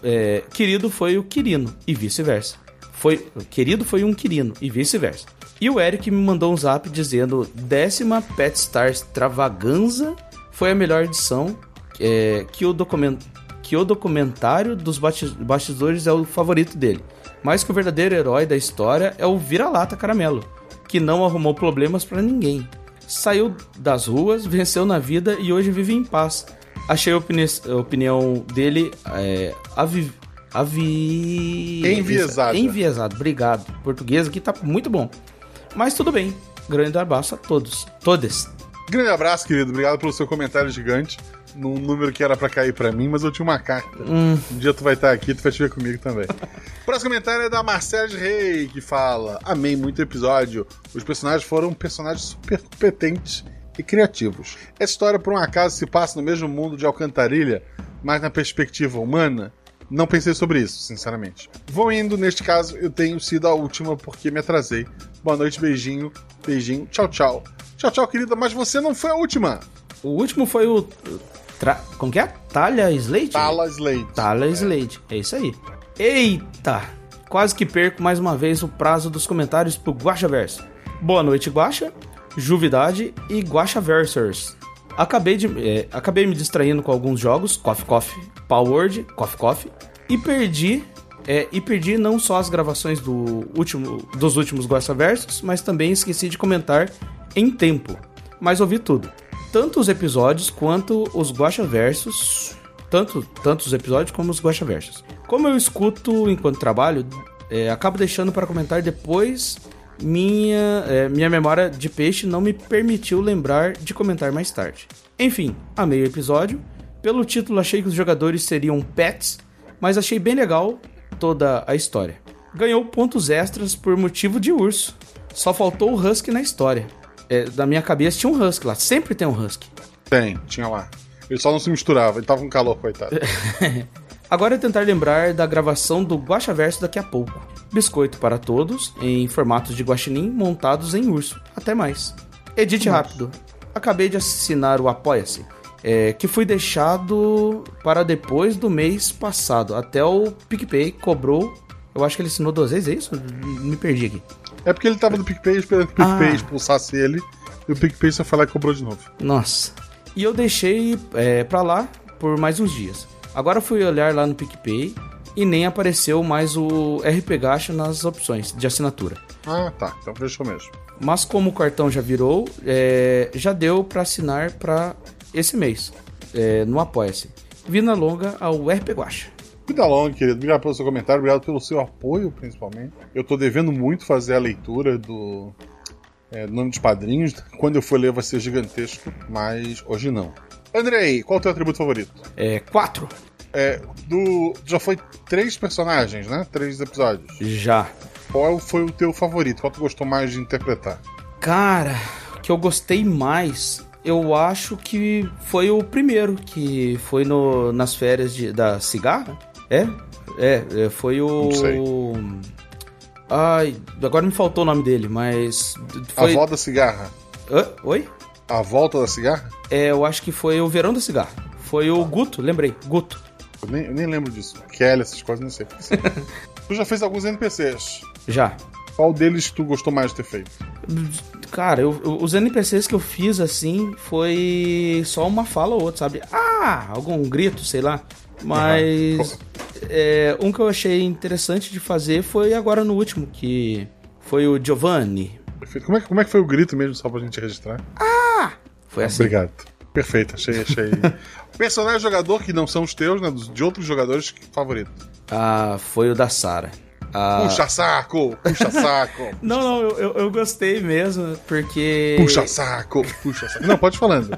[SPEAKER 5] é, querido foi o Quirino e vice-versa. Foi, querido foi um Quirino e vice-versa. E o Eric me mandou um zap dizendo: décima Pet Star Extravaganza foi a melhor edição. é, que, o document, que o documentário dos bastidores é o favorito dele. Mas que o verdadeiro herói da história é o Vira-Lata Caramelo, que não arrumou problemas pra ninguém. Saiu das ruas, (laughs) venceu na vida e hoje vive em paz. Achei a, opini- a opinião dele é, avi, avi...
[SPEAKER 4] Enviesada.
[SPEAKER 5] Enviesado, obrigado. Português aqui tá muito bom. Mas tudo bem. Grande abraço a todos. Todes.
[SPEAKER 4] Grande abraço, querido. Obrigado pelo seu comentário gigante. Num número que era pra cair pra mim, mas eu tinha uma carta. Um dia tu vai estar aqui, tu vai te ver comigo também. (laughs) Próximo comentário é da Marcela de Rei, que fala: Amei muito o episódio. Os personagens foram personagens super competentes e criativos. Essa história, por um acaso, se passa no mesmo mundo de Alcantarilha, mas na perspectiva humana. Não pensei sobre isso, sinceramente. Vou indo, neste caso, eu tenho sido a última porque me atrasei. Boa noite, beijinho, beijinho, tchau, tchau. Tchau, tchau, querida, mas você não foi a última.
[SPEAKER 5] O último foi o. Tra... Como que é? Talha Slade?
[SPEAKER 4] Tala Slade.
[SPEAKER 5] Talha Slade. É isso aí. Eita! Quase que perco mais uma vez o prazo dos comentários pro Guacha Verso. Boa noite, Guacha, Juvidade e Guacha Versers. Acabei, de, é, acabei me distraindo com alguns jogos, Coffee Coffee, Powered, Coffee Coffee, e perdi. é, e perdi não só as gravações do último, dos últimos Guacha Versos, mas também esqueci de comentar em tempo. Mas ouvi tudo. Tanto os episódios quanto os Guacha Versos tanto, tanto os episódios como os Guacha Versos. Como eu escuto enquanto trabalho, É, acabo deixando para comentar depois. Minha, é, minha memória de peixe não me permitiu lembrar de comentar mais tarde. Enfim, amei o episódio. Pelo título, achei que os jogadores seriam pets, mas achei bem legal toda a história. Ganhou pontos extras por motivo de urso. Só faltou o Husky na história. É, na minha cabeça tinha um Husky lá, sempre tem um Husky.
[SPEAKER 4] Tem, tinha lá. Ele só não se misturava, ele tava com calor, coitado. (laughs)
[SPEAKER 5] Agora é tentar lembrar da gravação do Guaxa Verso daqui a pouco. Biscoito para todos, em formatos de guaxinim montados em urso. Até mais. Edite rápido. Acabei de assinar o Apoia-se, é, que fui deixado para depois do mês passado. Até o PicPay cobrou. Eu acho que ele assinou duas vezes, é isso? Me perdi aqui.
[SPEAKER 4] É porque ele tava no PicPay esperando que o PicPay
[SPEAKER 5] Ah.
[SPEAKER 4] expulsasse ele. E o PicPay só lá e cobrou de novo.
[SPEAKER 5] Nossa. E eu deixei é, pra lá por mais uns dias. Agora fui olhar lá no PicPay e nem apareceu mais o RP Gacha nas opções de assinatura.
[SPEAKER 4] Ah, tá. Então fechou mesmo.
[SPEAKER 5] Mas como o cartão já virou, é, já deu pra assinar pra esse mês, é, no Apoia-se. Vida longa ao RP Guacha.
[SPEAKER 4] Vida longa, querido. Obrigado pelo seu comentário, obrigado pelo seu apoio, principalmente. Eu tô devendo muito fazer a leitura do, é, do nome dos padrinhos. Quando eu for ler vai ser gigantesco, mas hoje não. Andrei, qual é o teu atributo favorito?
[SPEAKER 5] É, quatro.
[SPEAKER 4] É, do. Já foi três personagens, né? Três episódios.
[SPEAKER 5] Já.
[SPEAKER 4] Qual foi o teu favorito? Qual tu gostou mais de interpretar?
[SPEAKER 5] Cara, o que eu gostei mais, eu acho que foi o primeiro, que foi no, nas férias de, da cigarra. É? É, é, foi o.
[SPEAKER 4] Não sei.
[SPEAKER 5] Ai, agora me faltou o nome dele, mas. Foi.
[SPEAKER 4] A volta da cigarra.
[SPEAKER 5] Hã? Oi?
[SPEAKER 4] A volta da cigarra?
[SPEAKER 5] É, eu acho que foi o Verão da Cigarra. Foi o Guto, lembrei, Guto.
[SPEAKER 4] Eu nem, eu nem lembro disso. Kelly, essas coisas, não sei. (laughs) tu já fez alguns NPCs.
[SPEAKER 5] Já.
[SPEAKER 4] Qual deles tu gostou mais de ter feito?
[SPEAKER 5] Cara, eu- eu- os NPCs que eu fiz assim foi só uma fala ou outra, sabe? Ah, algum grito, sei lá. Mas é, um que eu achei interessante de fazer foi agora no último, que foi o Giovanni.
[SPEAKER 4] Perfeito. Como é, que- como é que foi o grito mesmo, só pra gente registrar?
[SPEAKER 5] Foi assim.
[SPEAKER 4] Obrigado. Perfeito, achei, achei. (laughs) Personagem jogador que não são os teus, né? De outros jogadores que favorito.
[SPEAKER 5] Ah, foi o da Sara. Ah,
[SPEAKER 4] Puxa saco! Puxa (laughs) saco!
[SPEAKER 5] Não, não, eu, eu, gostei mesmo, porque.
[SPEAKER 4] Puxa saco! Puxa saco! Não, pode falando.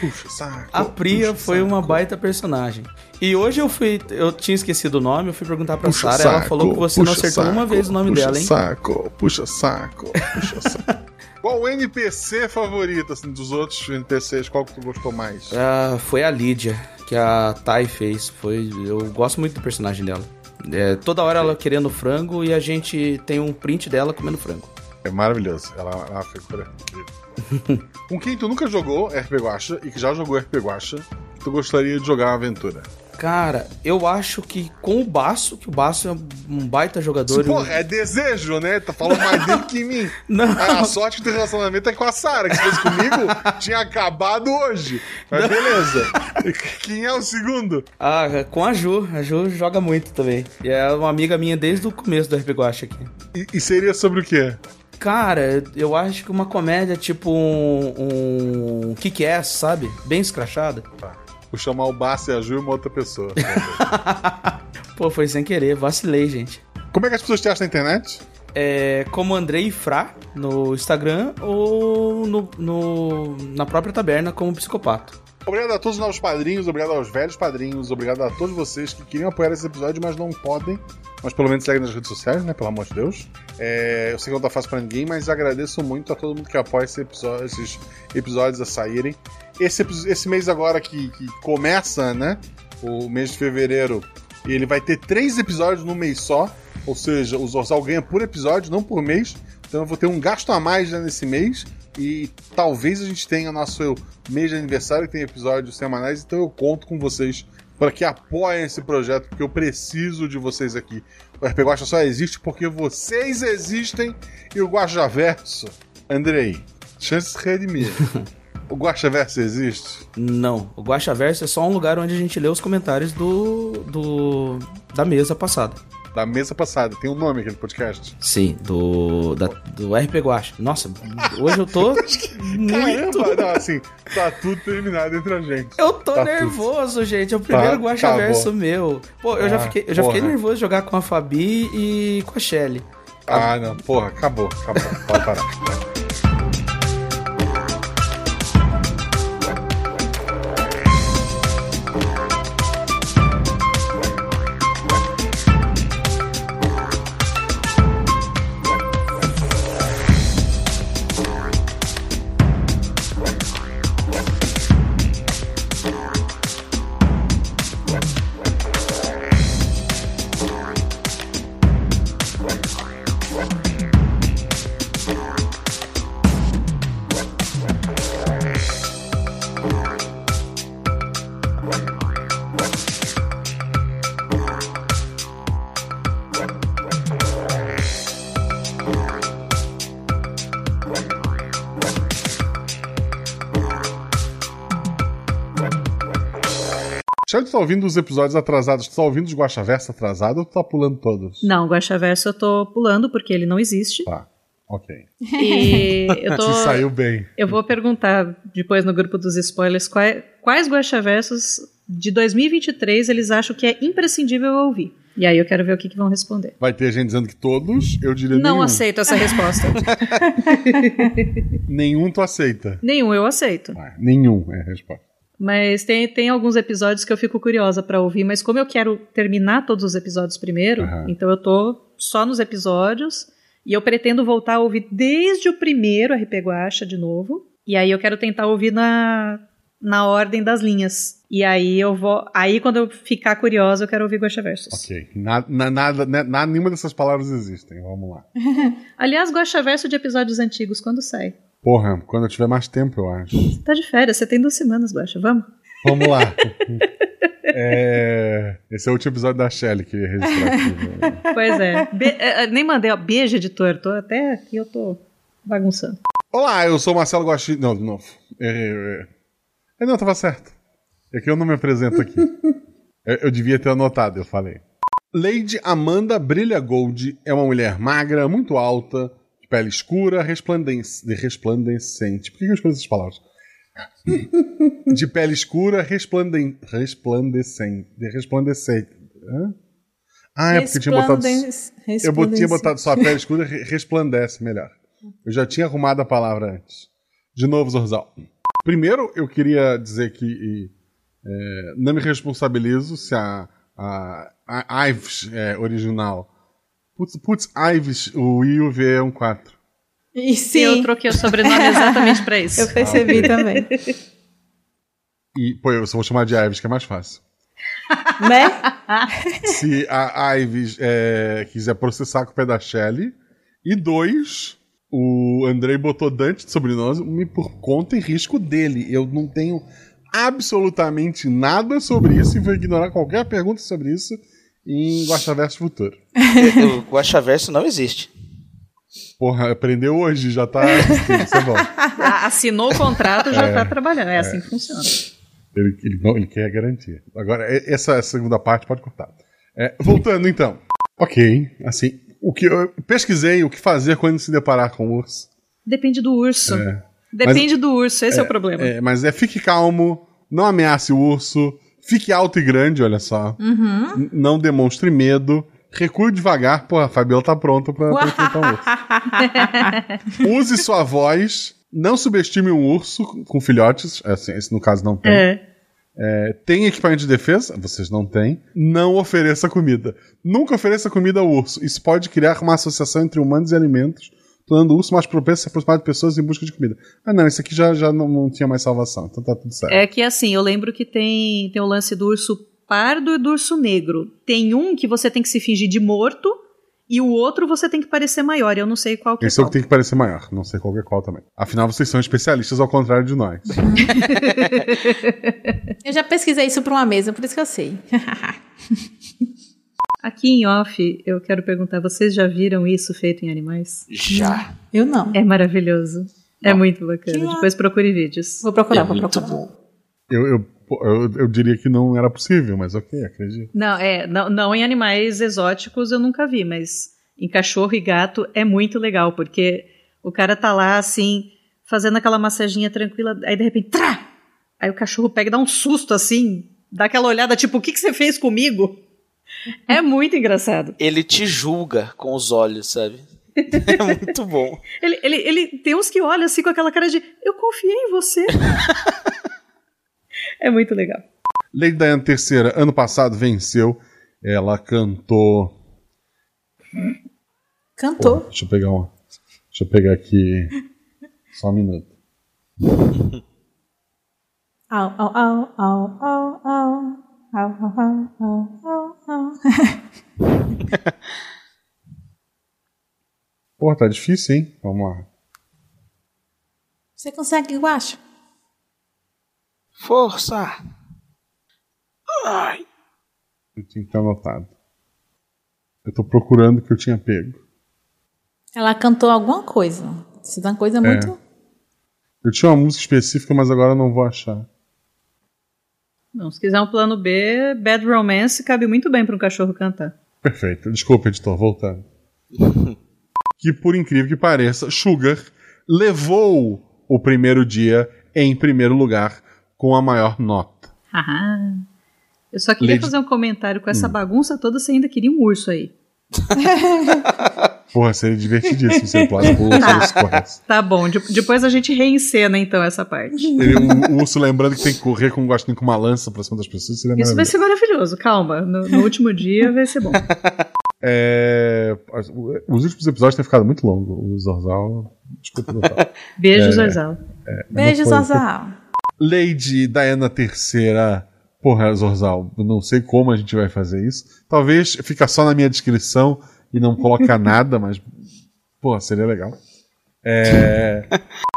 [SPEAKER 4] Puxa saco!
[SPEAKER 5] A Priya
[SPEAKER 4] puxa
[SPEAKER 5] foi uma
[SPEAKER 4] saco.
[SPEAKER 5] baita personagem. E hoje eu fui. Eu tinha esquecido o nome, eu fui perguntar pra
[SPEAKER 4] Puxa
[SPEAKER 5] Sara, ela falou que você não
[SPEAKER 4] puxa
[SPEAKER 5] acertou uma
[SPEAKER 4] saco,
[SPEAKER 5] vez o nome
[SPEAKER 4] puxa
[SPEAKER 5] dela, hein?
[SPEAKER 4] Saco, puxa saco, puxa saco. (laughs) Qual o NPC favorito, assim, dos outros NPCs? Qual que tu gostou mais?
[SPEAKER 5] Ah, foi a Lídia, que a Tai fez. Foi, eu gosto muito do personagem dela. É, toda hora ela querendo frango e a gente tem um print dela comendo frango.
[SPEAKER 4] É maravilhoso. Ela é uma figura incrível. Com quem tu nunca jogou RP Guacha e que já jogou RP Guacha, tu gostaria de jogar uma aventura?
[SPEAKER 5] Cara, eu acho que com o Baço, que o Baço é um baita jogador.
[SPEAKER 4] Pô, é desejo, né? Tá falando mais dele que em mim. (laughs)
[SPEAKER 5] Não.
[SPEAKER 4] A sorte que teu relacionamento é com a Sara, que fosse comigo, tinha acabado hoje. Mas beleza. (laughs) Quem é o segundo?
[SPEAKER 5] Ah, com a Ju. A Ju joga muito também. E é uma amiga minha desde o começo do RP Guacha aqui.
[SPEAKER 4] E, e seria sobre o quê?
[SPEAKER 5] Cara, eu acho que uma comédia tipo um. um Kick-Ass, sabe? Bem escrachada.
[SPEAKER 4] Vou chamar o Bassi e a Ju e uma outra pessoa. (laughs)
[SPEAKER 5] Pô, foi sem querer, vacilei, gente.
[SPEAKER 4] Como é que as pessoas te acham na internet?
[SPEAKER 5] É como Andrei Fra no Instagram ou no, no- na própria taberna como psicopato.
[SPEAKER 4] Obrigado a todos os novos padrinhos, obrigado aos velhos padrinhos, obrigado a todos vocês que queriam apoiar esse episódio, mas não podem. Mas pelo menos seguem nas redes sociais, né? Pelo amor de Deus. É, eu sei que não tá fácil pra ninguém, mas agradeço muito a todo mundo que apoia esse episódio- esses episódios a saírem. Esse, esse mês agora que, que começa, né? O mês de fevereiro, ele vai ter três episódios num mês só. Ou seja, o Zorzal ganha por episódio, não por mês. Então eu vou ter um gasto a mais né, nesse mês. E talvez a gente tenha nosso mês de aniversário, que tem episódios semanais. Então eu conto com vocês para que apoiem esse projeto, porque eu preciso de vocês aqui. O RP Guacha só existe porque vocês existem e o Guacha Verso. Andrei, chances redimir. (laughs) o Guacha Verso existe?
[SPEAKER 5] Não, o Guaxa Verso é só um lugar onde a gente lê os comentários do, do da mesa passada.
[SPEAKER 4] Da mesa passada. Tem um nome aquele podcast.
[SPEAKER 5] Sim, do, da, do RP Guacha. Nossa, hoje eu tô (laughs) muito...
[SPEAKER 4] Caramba, não, assim, tá tudo terminado entre a gente.
[SPEAKER 5] Eu tô
[SPEAKER 4] Tá
[SPEAKER 5] nervoso, gente. É o primeiro
[SPEAKER 4] Tá,
[SPEAKER 5] Guacha Verso
[SPEAKER 4] acabou.
[SPEAKER 5] meu. Pô, eu já
[SPEAKER 4] Ah,
[SPEAKER 5] fiquei, eu já fiquei
[SPEAKER 4] porra.
[SPEAKER 5] nervoso de jogar com a Fabi e com a Shelly.
[SPEAKER 4] Ah, não, porra, acabou, acabou. Pode parar. (laughs) tu tá ouvindo os episódios atrasados? Tu tá ouvindo os Guaxaversa atrasado ou tu tá pulando todos?
[SPEAKER 3] Não, o eu tô pulando porque ele não existe.
[SPEAKER 4] Tá, ok.
[SPEAKER 3] E (laughs) eu tô.
[SPEAKER 4] Se saiu bem.
[SPEAKER 3] Eu vou perguntar depois no grupo dos spoilers quais, quais Guaxaversos de 2023 eles acham que é imprescindível eu ouvir. E aí eu quero ver o que, que vão responder.
[SPEAKER 4] Vai ter gente dizendo que todos, eu diria
[SPEAKER 3] Não
[SPEAKER 4] nenhum.
[SPEAKER 3] aceito essa resposta. (laughs)
[SPEAKER 4] Nenhum tu aceita.
[SPEAKER 3] Nenhum eu aceito.
[SPEAKER 4] Ah, nenhum é a resposta.
[SPEAKER 3] Mas tem, tem alguns episódios que eu fico curiosa pra ouvir, mas como eu quero terminar todos os episódios primeiro,
[SPEAKER 4] Aham.
[SPEAKER 3] então eu tô só nos episódios e eu pretendo voltar a ouvir desde o primeiro RP Guacha de novo. E aí eu quero tentar ouvir na, na ordem das linhas. E aí eu vou. Aí quando eu ficar curiosa, eu quero ouvir Guacha Versus.
[SPEAKER 4] Ok. Na- na- nada, né, na- nenhuma dessas palavras existem. Vamos lá. (laughs)
[SPEAKER 3] Aliás, Guacha Verso de episódios antigos, quando sai?
[SPEAKER 4] Porra, quando eu tiver mais tempo, eu acho.
[SPEAKER 3] Você tá de férias, você tem duas semanas, Guacha, vamos?
[SPEAKER 4] Vamos lá. (laughs) É, Esse é o último episódio da Shelly que ia registrar aqui.
[SPEAKER 3] Pois é. Be- é, é, nem mandei, ó. Beijo, editor. Tô até aqui, eu tô bagunçando.
[SPEAKER 4] Olá, eu sou o Marcelo Guaxi. Não, de novo. É, é... Não, tava certo. É que eu não me apresento aqui. (laughs) eu, eu devia ter anotado, eu falei. Lady Amanda Brilha Gold é uma mulher magra, muito alta, pele escura, resplandec- de resplandecente. Por que eu escolhi essas palavras? de pele escura, resplanden... resplandecente. De resplandecente. Hã? Ah, é porque tinha botado. Eu tinha botado só a pele escura re- resplandece melhor. Eu já tinha arrumado a palavra antes. De novo, Zorzal. Primeiro, eu queria dizer que e, é, não me responsabilizo se a, a, a Ives é original. Putz, putz, Ives, o I e o V é um 4.
[SPEAKER 1] E
[SPEAKER 3] Eu
[SPEAKER 1] sim,
[SPEAKER 3] troquei o sobrenome exatamente pra isso. (laughs)
[SPEAKER 1] eu percebi também.
[SPEAKER 4] E, pô, eu só vou chamar de Ives, que é mais fácil. (laughs)
[SPEAKER 1] né? (laughs)
[SPEAKER 4] Se a Ives é, quiser processar com o pé da Shelly. E dois, o Andrei botou Dante de sobrenome por conta e risco dele. Eu não tenho absolutamente nada sobre isso e vou ignorar qualquer pergunta sobre isso em Guaxaverso Futuro. (laughs)
[SPEAKER 6] o Guaxaverso não existe.
[SPEAKER 4] Porra, aprendeu hoje, já tá. Isso é bom. (laughs)
[SPEAKER 3] Ah, Assinou o contrato, já tá trabalhando. É assim que funciona.
[SPEAKER 4] Ele, ele, não- ele quer garantia. Agora, essa segunda parte pode cortar. É, voltando então. Ok, assim. O que eu pesquisei o que fazer quando se deparar com o urso.
[SPEAKER 3] Depende do urso.
[SPEAKER 4] É.
[SPEAKER 3] Depende do urso, esse é, o problema.
[SPEAKER 4] É, mas é fique calmo, não ameace o urso, fique alto e grande, olha só.
[SPEAKER 3] Uhum.
[SPEAKER 4] Não demonstre medo. Recue devagar, pô, a Fabiola tá pronta pra, pra enfrentar um urso. (laughs) Use sua voz, não subestime um urso com filhotes, assim, esse no caso não tem.
[SPEAKER 3] É.
[SPEAKER 4] É, tem equipamento de defesa? Vocês não têm. Não ofereça comida. Nunca ofereça comida ao urso. Isso pode criar uma associação entre humanos e alimentos, tornando o urso mais propenso a se aproximar de pessoas em busca de comida. Ah, não, isso aqui já, já não, não tinha mais salvação, então tá tudo certo.
[SPEAKER 3] É que assim, eu lembro que tem, tem o lance do urso pardo e do urso negro. Tem um que você tem que se fingir de morto e o outro você tem que parecer maior. Eu não sei qual que
[SPEAKER 4] Esse é
[SPEAKER 3] é
[SPEAKER 4] o que tem que parecer maior, não sei qual que é qual também. Afinal, vocês são especialistas ao contrário de nós. (laughs)
[SPEAKER 1] Eu já pesquisei isso pra uma mesa, por isso que eu sei. (laughs)
[SPEAKER 3] Aqui em off, eu quero perguntar, vocês já viram isso feito em animais?
[SPEAKER 6] Já.
[SPEAKER 1] Eu não.
[SPEAKER 3] É maravilhoso. É muito bacana.
[SPEAKER 1] Que
[SPEAKER 3] Depois procure vídeos.
[SPEAKER 1] Vou procurar,
[SPEAKER 6] É
[SPEAKER 1] vou
[SPEAKER 6] muito
[SPEAKER 1] procurar.
[SPEAKER 6] bom.
[SPEAKER 4] Eu, eu eu, eu diria que não era possível, mas ok, acredito.
[SPEAKER 3] Não, é, não, não em animais exóticos eu nunca vi, mas em cachorro e gato é muito legal, porque o cara tá lá assim, fazendo aquela massaginha tranquila, aí de repente, trá! Aí o cachorro pega e dá um susto assim, dá aquela olhada tipo, o que, que você fez comigo? É muito engraçado.
[SPEAKER 6] Ele te julga com os olhos, sabe? (laughs) É muito bom.
[SPEAKER 3] Ele, ele, ele tem uns que olham assim com aquela cara de eu confiei em você. (laughs) é muito legal.
[SPEAKER 4] Lady Diana III, ano passado, venceu. Ela cantou.
[SPEAKER 1] Cantou.
[SPEAKER 4] Pô, deixa eu pegar uma. Deixa eu pegar aqui. Só um minuto.
[SPEAKER 1] Au, au, au, au, au, au. Au, au, au, au, (laughs)
[SPEAKER 4] Pô, tá difícil, hein? Vamos lá.
[SPEAKER 1] Você consegue, eu acho.
[SPEAKER 6] Força! Ai.
[SPEAKER 4] Eu tinha que ter anotado. Eu tô procurando o que eu tinha pego.
[SPEAKER 1] Ela cantou alguma coisa. Isso é uma coisa muito.
[SPEAKER 4] Eu tinha uma música específica, mas agora eu não vou achar.
[SPEAKER 3] Não, se quiser um plano B, Bad Romance cabe muito bem para um cachorro cantar.
[SPEAKER 4] Perfeito. Desculpa, editor, voltando. (laughs) que por incrível que pareça, Sugar levou o primeiro dia em primeiro lugar com a maior nota.
[SPEAKER 3] Haha. Eu só queria
[SPEAKER 4] Lady-
[SPEAKER 3] fazer um comentário com essa
[SPEAKER 4] Hum.
[SPEAKER 3] bagunça toda, você ainda queria um urso aí. (laughs)
[SPEAKER 4] Porra, seria divertidíssimo se ele pulasse
[SPEAKER 3] Tá.
[SPEAKER 4] os corres.
[SPEAKER 3] Tá bom, de- depois a gente reencena então essa parte.
[SPEAKER 4] Ele, o, o urso lembrando que tem que correr com um gostinho com uma lança pra cima das pessoas. Seria
[SPEAKER 3] Isso vai ser maravilhoso, calma. No, no último dia vai ser bom. (laughs)
[SPEAKER 4] É, os últimos episódios têm ficado muito longos. O Zorzal. Desculpa, Zorzal.
[SPEAKER 3] Beijo,
[SPEAKER 4] É,
[SPEAKER 3] Zorzal.
[SPEAKER 4] é,
[SPEAKER 1] Beijo, Zazal.
[SPEAKER 4] Lady Diana III. Porra, Zorzal, eu não sei como a gente vai fazer isso. Talvez fica só na minha descrição e não colocar (laughs) nada, mas. Porra, seria legal. É, (laughs)